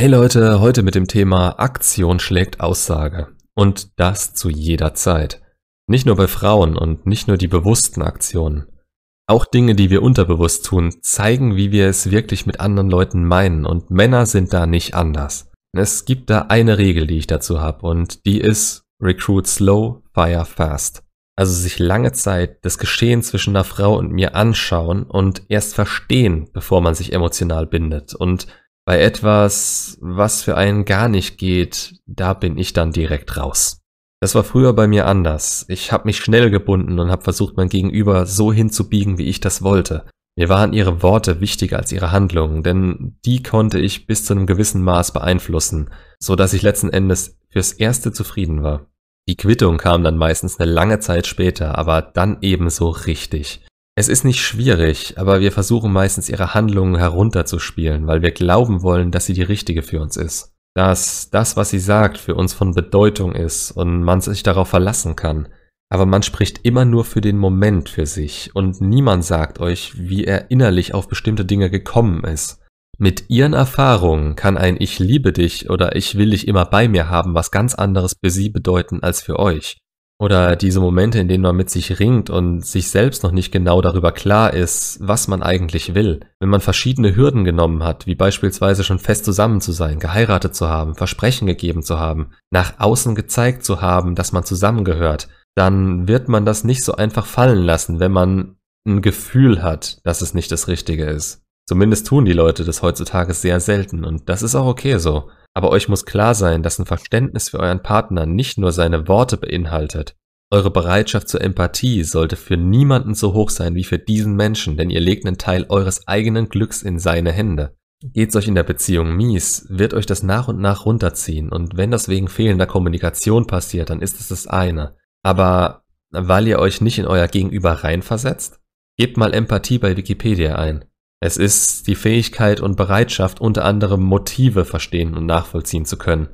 Hey Leute, heute mit dem Thema Aktion schlägt Aussage. Und das zu jeder Zeit. Nicht nur bei Frauen und nicht nur die bewussten Aktionen. Auch Dinge, die wir unterbewusst tun, zeigen, wie wir es wirklich mit anderen Leuten meinen und Männer sind da nicht anders. Es gibt da eine Regel, die ich dazu habe und die ist Recruit slow, fire fast. Also sich lange Zeit das Geschehen zwischen einer Frau und mir anschauen und erst verstehen, bevor man sich emotional bindet und bei etwas, was für einen gar nicht geht, da bin ich dann direkt raus. Das war früher bei mir anders. Ich habe mich schnell gebunden und habe versucht, mein Gegenüber so hinzubiegen, wie ich das wollte. Mir waren ihre Worte wichtiger als ihre Handlungen, denn die konnte ich bis zu einem gewissen Maß beeinflussen, so dass ich letzten Endes fürs Erste zufrieden war. Die Quittung kam dann meistens eine lange Zeit später, aber dann ebenso richtig. Es ist nicht schwierig, aber wir versuchen meistens ihre Handlungen herunterzuspielen, weil wir glauben wollen, dass sie die richtige für uns ist. Dass das, was sie sagt, für uns von Bedeutung ist und man sich darauf verlassen kann. Aber man spricht immer nur für den Moment für sich und niemand sagt euch, wie er innerlich auf bestimmte Dinge gekommen ist. Mit ihren Erfahrungen kann ein Ich liebe dich oder Ich will dich immer bei mir haben was ganz anderes für sie bedeuten als für euch. Oder diese Momente, in denen man mit sich ringt und sich selbst noch nicht genau darüber klar ist, was man eigentlich will. Wenn man verschiedene Hürden genommen hat, wie beispielsweise schon fest zusammen zu sein, geheiratet zu haben, Versprechen gegeben zu haben, nach außen gezeigt zu haben, dass man zusammengehört, dann wird man das nicht so einfach fallen lassen, wenn man ein Gefühl hat, dass es nicht das Richtige ist. Zumindest tun die Leute das heutzutage sehr selten und das ist auch okay so. Aber euch muss klar sein, dass ein Verständnis für euren Partner nicht nur seine Worte beinhaltet. Eure Bereitschaft zur Empathie sollte für niemanden so hoch sein wie für diesen Menschen, denn ihr legt einen Teil eures eigenen Glücks in seine Hände. Geht's euch in der Beziehung mies, wird euch das nach und nach runterziehen und wenn das wegen fehlender Kommunikation passiert, dann ist es das eine. Aber weil ihr euch nicht in euer Gegenüber reinversetzt? Gebt mal Empathie bei Wikipedia ein. Es ist die Fähigkeit und Bereitschaft, unter anderem Motive verstehen und nachvollziehen zu können.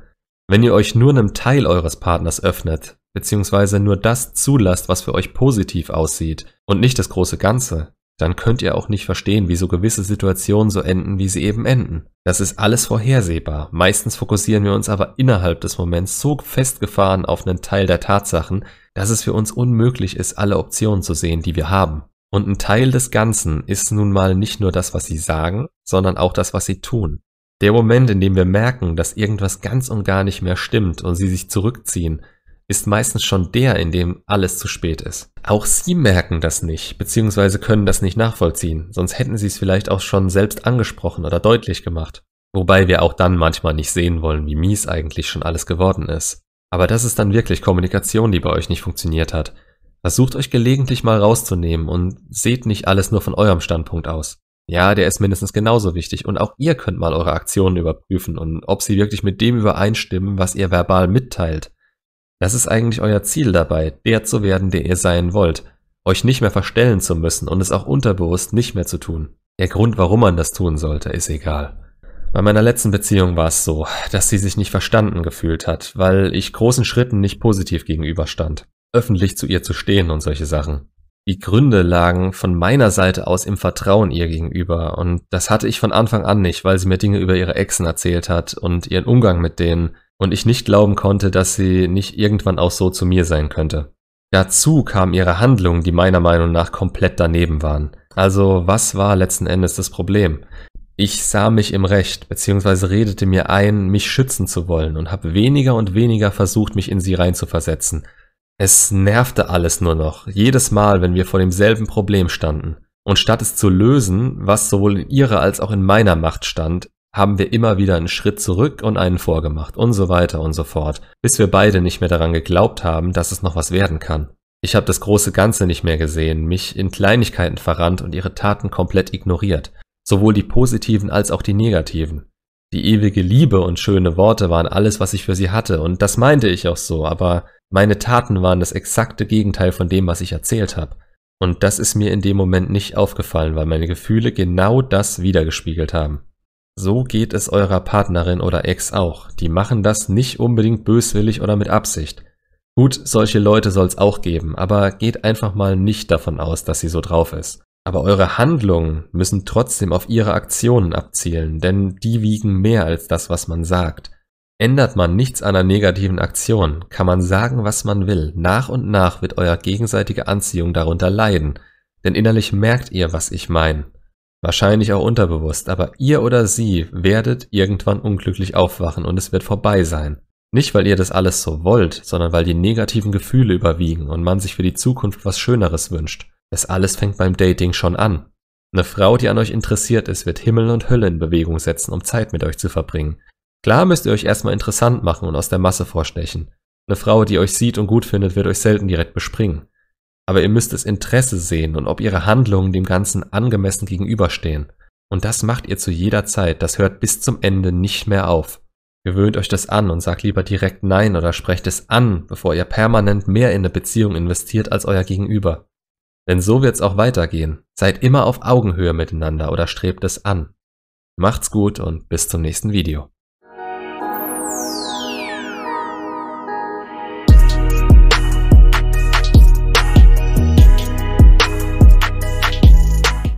Wenn ihr euch nur einem Teil eures Partners öffnet, beziehungsweise nur das zulasst, was für euch positiv aussieht und nicht das große Ganze, dann könnt ihr auch nicht verstehen, wieso gewisse Situationen so enden, wie sie eben enden. Das ist alles vorhersehbar. Meistens fokussieren wir uns aber innerhalb des Moments so festgefahren auf einen Teil der Tatsachen, dass es für uns unmöglich ist, alle Optionen zu sehen, die wir haben. Und ein Teil des Ganzen ist nun mal nicht nur das, was sie sagen, sondern auch das, was sie tun. Der Moment, in dem wir merken, dass irgendwas ganz und gar nicht mehr stimmt und sie sich zurückziehen, ist meistens schon der, in dem alles zu spät ist. Auch sie merken das nicht, beziehungsweise können das nicht nachvollziehen, sonst hätten sie es vielleicht auch schon selbst angesprochen oder deutlich gemacht. Wobei wir auch dann manchmal nicht sehen wollen, wie mies eigentlich schon alles geworden ist. Aber das ist dann wirklich Kommunikation, die bei euch nicht funktioniert hat. Versucht euch gelegentlich mal rauszunehmen und seht nicht alles nur von eurem Standpunkt aus. Ja, der ist mindestens genauso wichtig und auch ihr könnt mal eure Aktionen überprüfen und ob sie wirklich mit dem übereinstimmen, was ihr verbal mitteilt. Das ist eigentlich euer Ziel dabei, der zu werden, der ihr sein wollt, euch nicht mehr verstellen zu müssen und es auch unterbewusst nicht mehr zu tun. Der Grund, warum man das tun sollte, ist egal. Bei meiner letzten Beziehung war es so, dass sie sich nicht verstanden gefühlt hat, weil ich großen Schritten nicht positiv gegenüberstand öffentlich zu ihr zu stehen und solche Sachen. Die Gründe lagen von meiner Seite aus im Vertrauen ihr gegenüber und das hatte ich von Anfang an nicht, weil sie mir Dinge über ihre Exen erzählt hat und ihren Umgang mit denen und ich nicht glauben konnte, dass sie nicht irgendwann auch so zu mir sein könnte. Dazu kamen ihre Handlungen, die meiner Meinung nach komplett daneben waren. Also was war letzten Endes das Problem? Ich sah mich im Recht, beziehungsweise redete mir ein, mich schützen zu wollen und habe weniger und weniger versucht, mich in sie reinzuversetzen. Es nervte alles nur noch, jedes Mal, wenn wir vor demselben Problem standen. Und statt es zu lösen, was sowohl in ihrer als auch in meiner Macht stand, haben wir immer wieder einen Schritt zurück und einen vorgemacht und so weiter und so fort, bis wir beide nicht mehr daran geglaubt haben, dass es noch was werden kann. Ich habe das große Ganze nicht mehr gesehen, mich in Kleinigkeiten verrannt und ihre Taten komplett ignoriert, sowohl die positiven als auch die negativen. Die ewige Liebe und schöne Worte waren alles, was ich für sie hatte, und das meinte ich auch so, aber meine Taten waren das exakte Gegenteil von dem, was ich erzählt habe. Und das ist mir in dem Moment nicht aufgefallen, weil meine Gefühle genau das wiedergespiegelt haben. So geht es eurer Partnerin oder Ex auch. Die machen das nicht unbedingt böswillig oder mit Absicht. Gut, solche Leute soll es auch geben, aber geht einfach mal nicht davon aus, dass sie so drauf ist. Aber eure Handlungen müssen trotzdem auf ihre Aktionen abzielen, denn die wiegen mehr als das, was man sagt. Ändert man nichts an einer negativen Aktion, kann man sagen, was man will. Nach und nach wird euer gegenseitige Anziehung darunter leiden, denn innerlich merkt ihr, was ich meine. Wahrscheinlich auch unterbewusst, aber ihr oder sie werdet irgendwann unglücklich aufwachen und es wird vorbei sein. Nicht, weil ihr das alles so wollt, sondern weil die negativen Gefühle überwiegen und man sich für die Zukunft was Schöneres wünscht. Das alles fängt beim Dating schon an. Eine Frau, die an euch interessiert ist, wird Himmel und Hölle in Bewegung setzen, um Zeit mit euch zu verbringen. Klar müsst ihr euch erstmal interessant machen und aus der Masse vorstechen. Eine Frau, die euch sieht und gut findet, wird euch selten direkt bespringen. Aber ihr müsst das Interesse sehen und ob ihre Handlungen dem Ganzen angemessen gegenüberstehen. Und das macht ihr zu jeder Zeit, das hört bis zum Ende nicht mehr auf. Gewöhnt euch das an und sagt lieber direkt Nein oder sprecht es an, bevor ihr permanent mehr in eine Beziehung investiert als euer Gegenüber. Denn so wird's auch weitergehen. Seid immer auf Augenhöhe miteinander oder strebt es an. Macht's gut und bis zum nächsten Video.